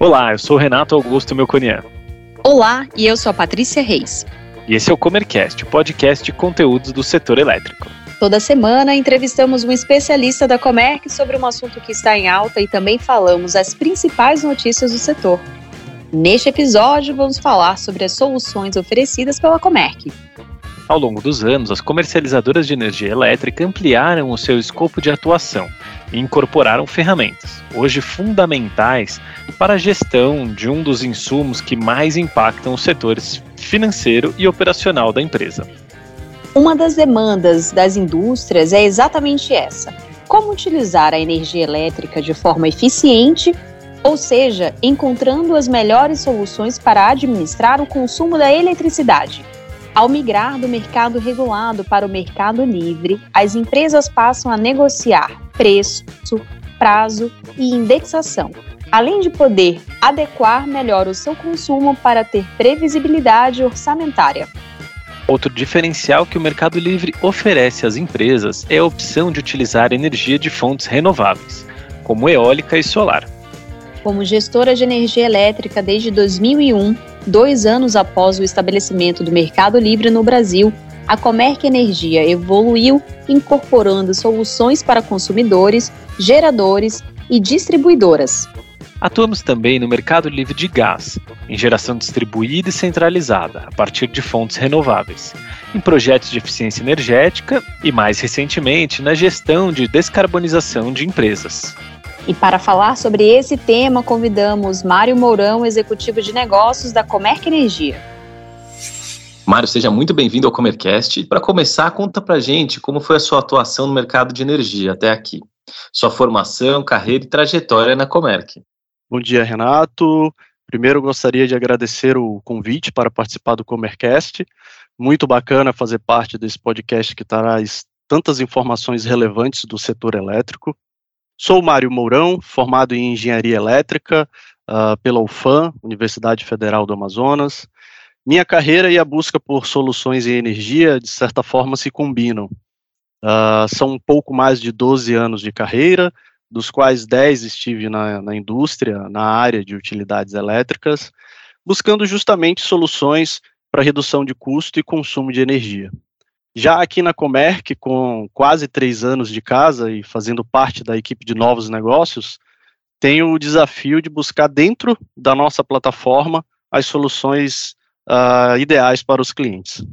Olá, eu sou Renato Augusto Melconian. Olá, e eu sou a Patrícia Reis. E esse é o Comercast, o podcast de conteúdos do setor elétrico. Toda semana entrevistamos um especialista da Comerc sobre um assunto que está em alta e também falamos as principais notícias do setor. Neste episódio, vamos falar sobre as soluções oferecidas pela Comerc. Ao longo dos anos, as comercializadoras de energia elétrica ampliaram o seu escopo de atuação e incorporaram ferramentas, hoje fundamentais para a gestão de um dos insumos que mais impactam os setores financeiro e operacional da empresa. Uma das demandas das indústrias é exatamente essa: como utilizar a energia elétrica de forma eficiente, ou seja, encontrando as melhores soluções para administrar o consumo da eletricidade. Ao migrar do mercado regulado para o mercado livre, as empresas passam a negociar preço, prazo e indexação, além de poder adequar melhor o seu consumo para ter previsibilidade orçamentária. Outro diferencial que o Mercado Livre oferece às empresas é a opção de utilizar energia de fontes renováveis, como eólica e solar. Como gestora de energia elétrica desde 2001, dois anos após o estabelecimento do Mercado Livre no Brasil, a Comerc Energia evoluiu incorporando soluções para consumidores, geradores e distribuidoras. Atuamos também no mercado livre de gás, em geração distribuída e centralizada, a partir de fontes renováveis, em projetos de eficiência energética e, mais recentemente, na gestão de descarbonização de empresas. E para falar sobre esse tema, convidamos Mário Mourão, executivo de negócios da Comerc Energia. Mário, seja muito bem-vindo ao Comercast. Para começar, conta pra gente como foi a sua atuação no mercado de energia até aqui. Sua formação, carreira e trajetória na Comerc. Bom dia, Renato. Primeiro, gostaria de agradecer o convite para participar do Comercast. Muito bacana fazer parte desse podcast que traz tantas informações relevantes do setor elétrico. Sou Mário Mourão, formado em Engenharia Elétrica uh, pela UFAM, Universidade Federal do Amazonas. Minha carreira e a busca por soluções em energia, de certa forma, se combinam. Uh, são um pouco mais de 12 anos de carreira, dos quais 10 estive na, na indústria, na área de utilidades elétricas, buscando justamente soluções para redução de custo e consumo de energia. Já aqui na Comerc, com quase três anos de casa e fazendo parte da equipe de novos negócios, tenho o desafio de buscar dentro da nossa plataforma as soluções uh, ideais para os clientes.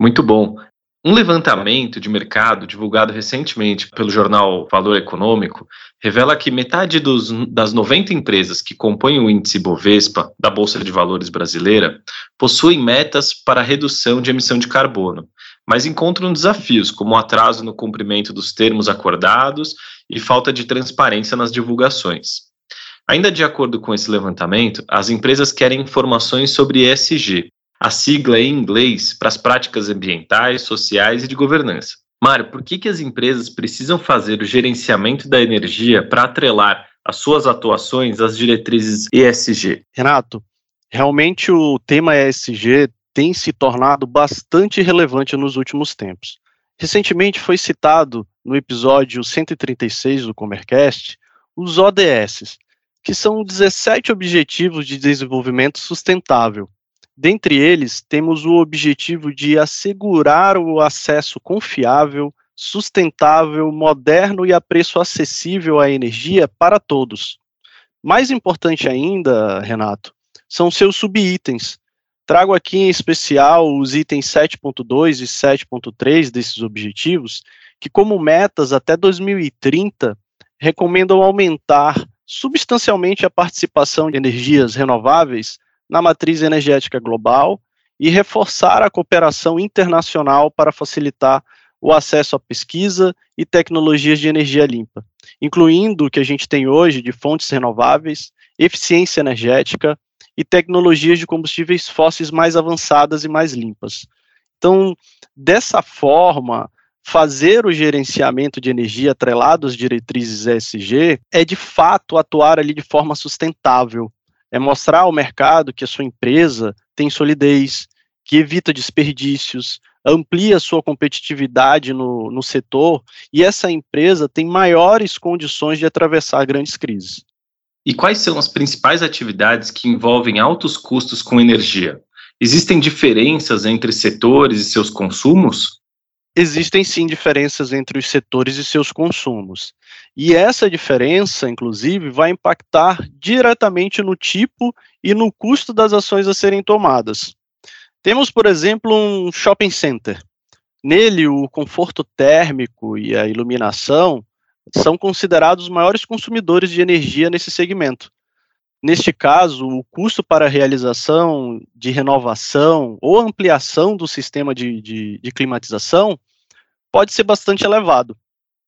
Muito bom. Um levantamento de mercado divulgado recentemente pelo jornal Valor Econômico revela que metade dos, das 90 empresas que compõem o índice Bovespa da Bolsa de Valores brasileira possuem metas para redução de emissão de carbono, mas encontram desafios como atraso no cumprimento dos termos acordados e falta de transparência nas divulgações. Ainda de acordo com esse levantamento, as empresas querem informações sobre ESG, a sigla em inglês para as práticas ambientais, sociais e de governança. Mário, por que, que as empresas precisam fazer o gerenciamento da energia para atrelar as suas atuações às diretrizes ESG? Renato, realmente o tema ESG tem se tornado bastante relevante nos últimos tempos. Recentemente foi citado no episódio 136 do Comercast os ODS, que são 17 Objetivos de Desenvolvimento Sustentável, Dentre eles, temos o objetivo de assegurar o acesso confiável, sustentável, moderno e a preço acessível à energia para todos. Mais importante ainda, Renato, são seus subitens. Trago aqui em especial os itens 7.2 e 7.3 desses objetivos, que, como metas até 2030, recomendam aumentar substancialmente a participação de energias renováveis na matriz energética global e reforçar a cooperação internacional para facilitar o acesso à pesquisa e tecnologias de energia limpa, incluindo o que a gente tem hoje de fontes renováveis, eficiência energética e tecnologias de combustíveis fósseis mais avançadas e mais limpas. Então, dessa forma, fazer o gerenciamento de energia atrelado às diretrizes ESG é de fato atuar ali de forma sustentável, é mostrar ao mercado que a sua empresa tem solidez, que evita desperdícios, amplia sua competitividade no, no setor e essa empresa tem maiores condições de atravessar grandes crises. E quais são as principais atividades que envolvem altos custos com energia? Existem diferenças entre setores e seus consumos? Existem sim diferenças entre os setores e seus consumos. E essa diferença, inclusive, vai impactar diretamente no tipo e no custo das ações a serem tomadas. Temos, por exemplo, um shopping center. Nele, o conforto térmico e a iluminação são considerados os maiores consumidores de energia nesse segmento. Neste caso, o custo para realização de renovação ou ampliação do sistema de, de, de climatização pode ser bastante elevado.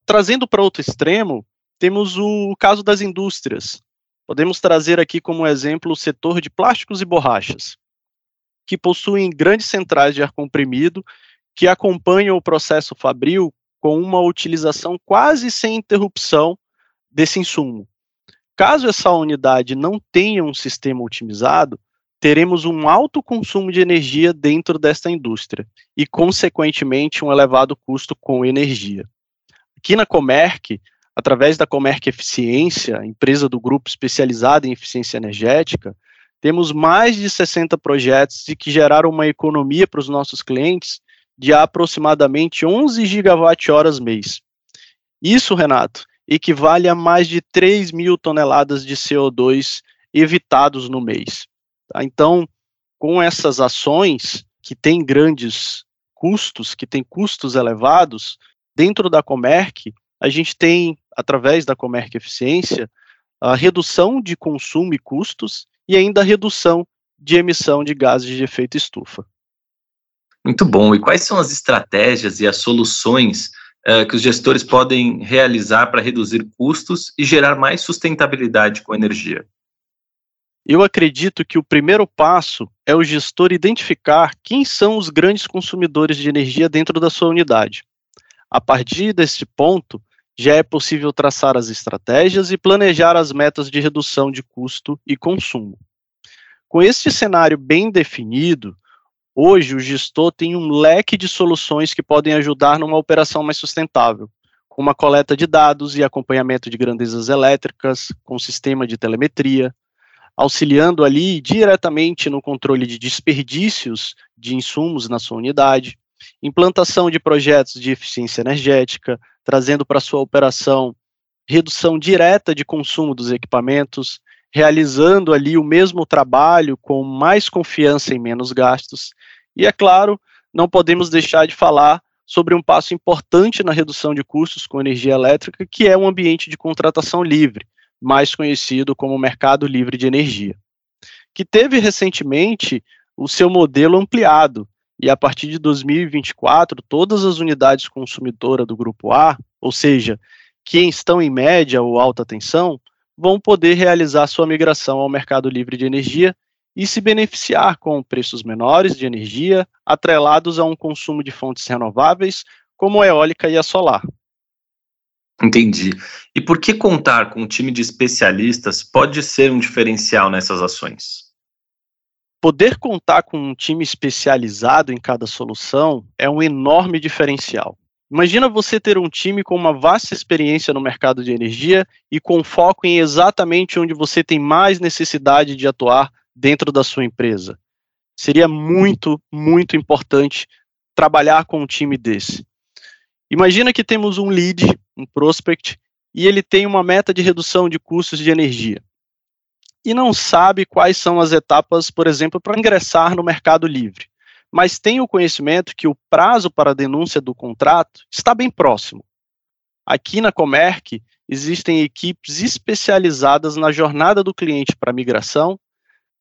Trazendo para outro extremo, temos o caso das indústrias. Podemos trazer aqui como exemplo o setor de plásticos e borrachas que possuem grandes centrais de ar comprimido que acompanham o processo fabril com uma utilização quase sem interrupção desse insumo. Caso essa unidade não tenha um sistema otimizado, teremos um alto consumo de energia dentro desta indústria e, consequentemente, um elevado custo com energia. Aqui na Comerc, através da Comerc Eficiência, empresa do grupo especializada em eficiência energética, temos mais de 60 projetos que geraram uma economia para os nossos clientes de aproximadamente 11 gigawatt-horas mês. Isso, Renato, equivale a mais de 3 mil toneladas de CO2 evitados no mês. Tá? Então, com essas ações que têm grandes custos, que têm custos elevados, dentro da Comerc, a gente tem, através da Comerc Eficiência, a redução de consumo e custos e ainda a redução de emissão de gases de efeito estufa. Muito bom. E quais são as estratégias e as soluções uh, que os gestores podem realizar para reduzir custos e gerar mais sustentabilidade com a energia? Eu acredito que o primeiro passo é o gestor identificar quem são os grandes consumidores de energia dentro da sua unidade. A partir desse ponto, já é possível traçar as estratégias e planejar as metas de redução de custo e consumo. Com este cenário bem definido, hoje o gestor tem um leque de soluções que podem ajudar numa operação mais sustentável, com uma coleta de dados e acompanhamento de grandezas elétricas, com sistema de telemetria, auxiliando ali diretamente no controle de desperdícios de insumos na sua unidade, implantação de projetos de eficiência energética, trazendo para sua operação redução direta de consumo dos equipamentos, realizando ali o mesmo trabalho com mais confiança e menos gastos. E é claro, não podemos deixar de falar sobre um passo importante na redução de custos com energia elétrica, que é um ambiente de contratação livre, mais conhecido como mercado livre de energia, que teve recentemente o seu modelo ampliado, e a partir de 2024, todas as unidades consumidoras do grupo A, ou seja, que estão em média ou alta tensão, vão poder realizar sua migração ao mercado livre de energia e se beneficiar com preços menores de energia, atrelados a um consumo de fontes renováveis, como a eólica e a solar. Entendi. E por que contar com um time de especialistas pode ser um diferencial nessas ações? Poder contar com um time especializado em cada solução é um enorme diferencial. Imagina você ter um time com uma vasta experiência no mercado de energia e com foco em exatamente onde você tem mais necessidade de atuar dentro da sua empresa. Seria muito, muito importante trabalhar com um time desse. Imagina que temos um lead, um prospect, e ele tem uma meta de redução de custos de energia e não sabe quais são as etapas, por exemplo, para ingressar no Mercado Livre, mas tem o conhecimento que o prazo para a denúncia do contrato está bem próximo. Aqui na Comerc existem equipes especializadas na jornada do cliente para migração,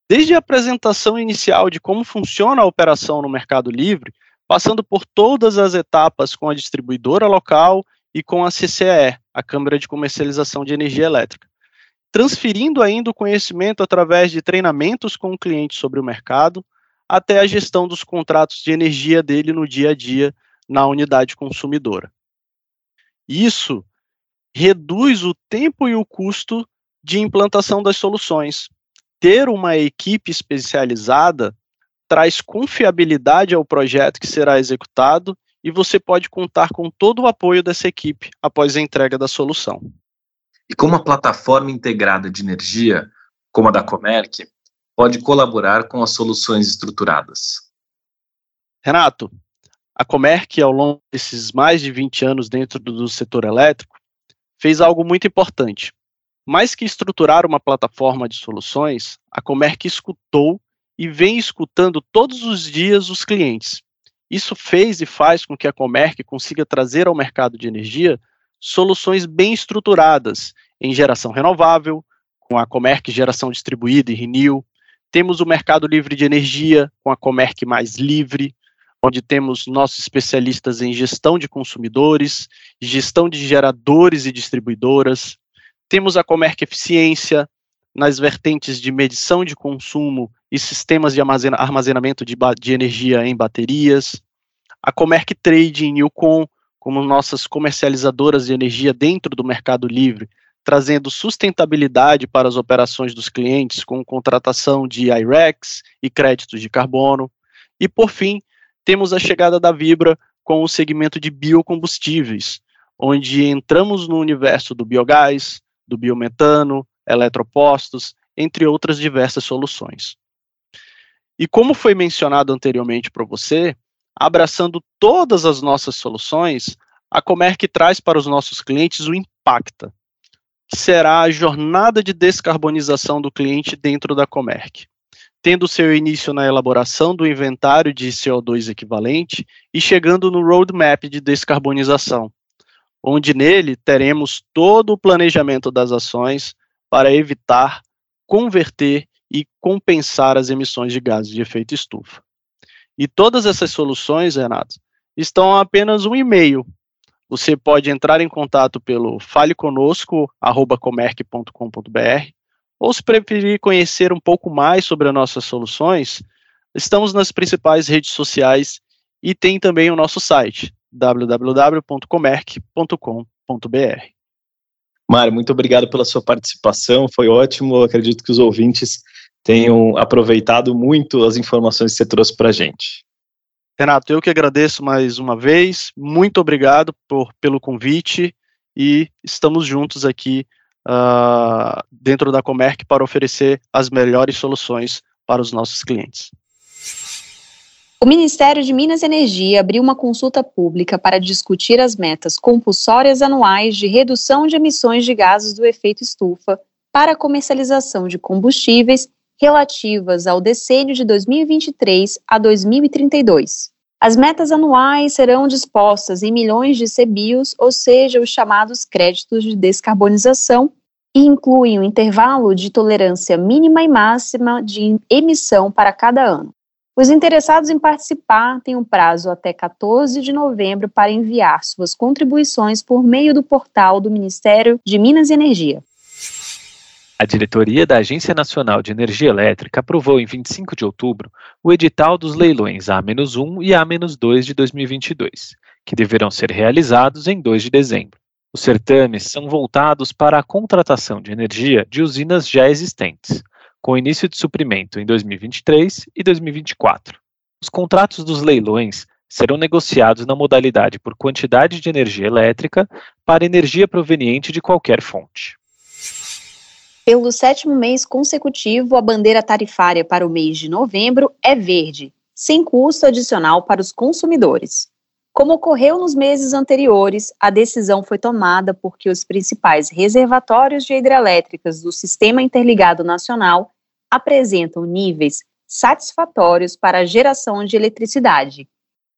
desde a apresentação inicial de como funciona a operação no Mercado Livre, passando por todas as etapas com a distribuidora local e com a CCE, a Câmara de Comercialização de Energia Elétrica transferindo ainda o conhecimento através de treinamentos com o cliente sobre o mercado, até a gestão dos contratos de energia dele no dia a dia na unidade consumidora. Isso reduz o tempo e o custo de implantação das soluções, ter uma equipe especializada traz confiabilidade ao projeto que será executado e você pode contar com todo o apoio dessa equipe após a entrega da solução. E como a plataforma integrada de energia, como a da Comerc, pode colaborar com as soluções estruturadas? Renato, a Comerc, ao longo desses mais de 20 anos dentro do setor elétrico, fez algo muito importante. Mais que estruturar uma plataforma de soluções, a Comerc escutou e vem escutando todos os dias os clientes. Isso fez e faz com que a Comerc consiga trazer ao mercado de energia soluções bem estruturadas em geração renovável, com a Comerc Geração Distribuída e Renew. Temos o mercado livre de energia, com a Comerc Mais Livre, onde temos nossos especialistas em gestão de consumidores, gestão de geradores e distribuidoras. Temos a Comerc Eficiência, nas vertentes de medição de consumo e sistemas de armazenamento de, de energia em baterias, a Comerc Trade em Newcom, como nossas comercializadoras de energia dentro do mercado livre, trazendo sustentabilidade para as operações dos clientes com contratação de IREX e créditos de carbono. E, por fim, temos a chegada da Vibra com o segmento de biocombustíveis, onde entramos no universo do biogás, do biometano, eletropostos, entre outras diversas soluções. E como foi mencionado anteriormente para você, abraçando todas as nossas soluções, a Comerc traz para os nossos clientes o Impacta, será a jornada de descarbonização do cliente dentro da Comerc, tendo seu início na elaboração do inventário de CO2 equivalente e chegando no roadmap de descarbonização, onde nele teremos todo o planejamento das ações, para evitar, converter e compensar as emissões de gases de efeito estufa. E todas essas soluções, Renato, estão a apenas um e-mail. Você pode entrar em contato pelo faleconosco@comerc.com.br ou se preferir conhecer um pouco mais sobre as nossas soluções, estamos nas principais redes sociais e tem também o nosso site www.comerc.com.br. Mário, muito obrigado pela sua participação, foi ótimo. Eu acredito que os ouvintes tenham aproveitado muito as informações que você trouxe para a gente. Renato, eu que agradeço mais uma vez, muito obrigado por, pelo convite e estamos juntos aqui uh, dentro da Comerc para oferecer as melhores soluções para os nossos clientes. O Ministério de Minas e Energia abriu uma consulta pública para discutir as metas compulsórias anuais de redução de emissões de gases do efeito estufa para a comercialização de combustíveis relativas ao decênio de 2023 a 2032. As metas anuais serão dispostas em milhões de CBIOS, ou seja, os chamados créditos de descarbonização, e incluem o um intervalo de tolerância mínima e máxima de emissão para cada ano. Os interessados em participar têm um prazo até 14 de novembro para enviar suas contribuições por meio do portal do Ministério de Minas e Energia. A diretoria da Agência Nacional de Energia Elétrica aprovou em 25 de outubro o edital dos leilões A-1 e A-2 de 2022, que deverão ser realizados em 2 de dezembro. Os certames são voltados para a contratação de energia de usinas já existentes, com início de suprimento em 2023 e 2024. Os contratos dos leilões serão negociados na modalidade por quantidade de energia elétrica para energia proveniente de qualquer fonte. Pelo sétimo mês consecutivo, a bandeira tarifária para o mês de novembro é verde, sem custo adicional para os consumidores. Como ocorreu nos meses anteriores, a decisão foi tomada porque os principais reservatórios de hidrelétricas do Sistema Interligado Nacional apresentam níveis satisfatórios para a geração de eletricidade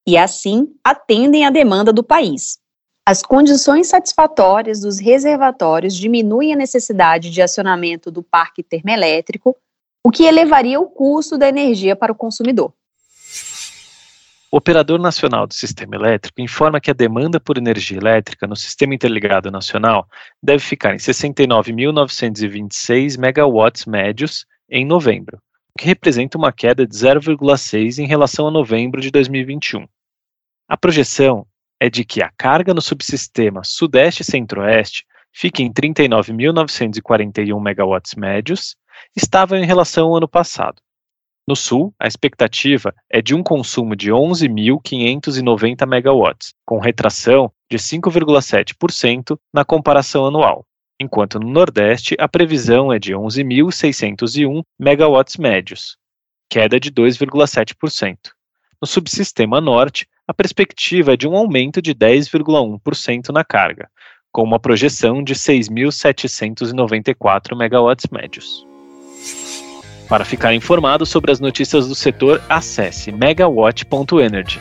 e, assim, atendem à demanda do país. As condições satisfatórias dos reservatórios diminuem a necessidade de acionamento do parque termoelétrico, o que elevaria o custo da energia para o consumidor. O Operador Nacional do Sistema Elétrico informa que a demanda por energia elétrica no Sistema Interligado Nacional deve ficar em 69.926 megawatts médios em novembro, o que representa uma queda de 0,6 em relação a novembro de 2021. A projeção é de que a carga no subsistema Sudeste e Centro-Oeste fique em 39.941 megawatts médios estável em relação ao ano passado. No sul, a expectativa é de um consumo de 11.590 megawatts, com retração de 5,7% na comparação anual, enquanto no Nordeste a previsão é de 11.601 megawatts médios, queda de 2,7%. No subsistema Norte, a perspectiva é de um aumento de 10,1% na carga, com uma projeção de 6.794 megawatts médios. Para ficar informado sobre as notícias do setor, acesse megawatt.energy.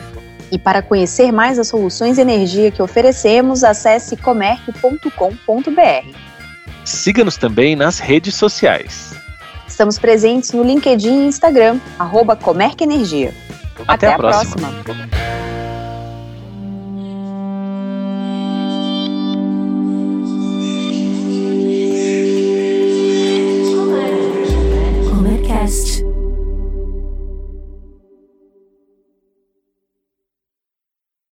E para conhecer mais as soluções de energia que oferecemos, acesse comerc.com.br. Siga-nos também nas redes sociais. Estamos presentes no LinkedIn e Instagram, arroba Comerc Energia. Até, Até a, próxima. próxima.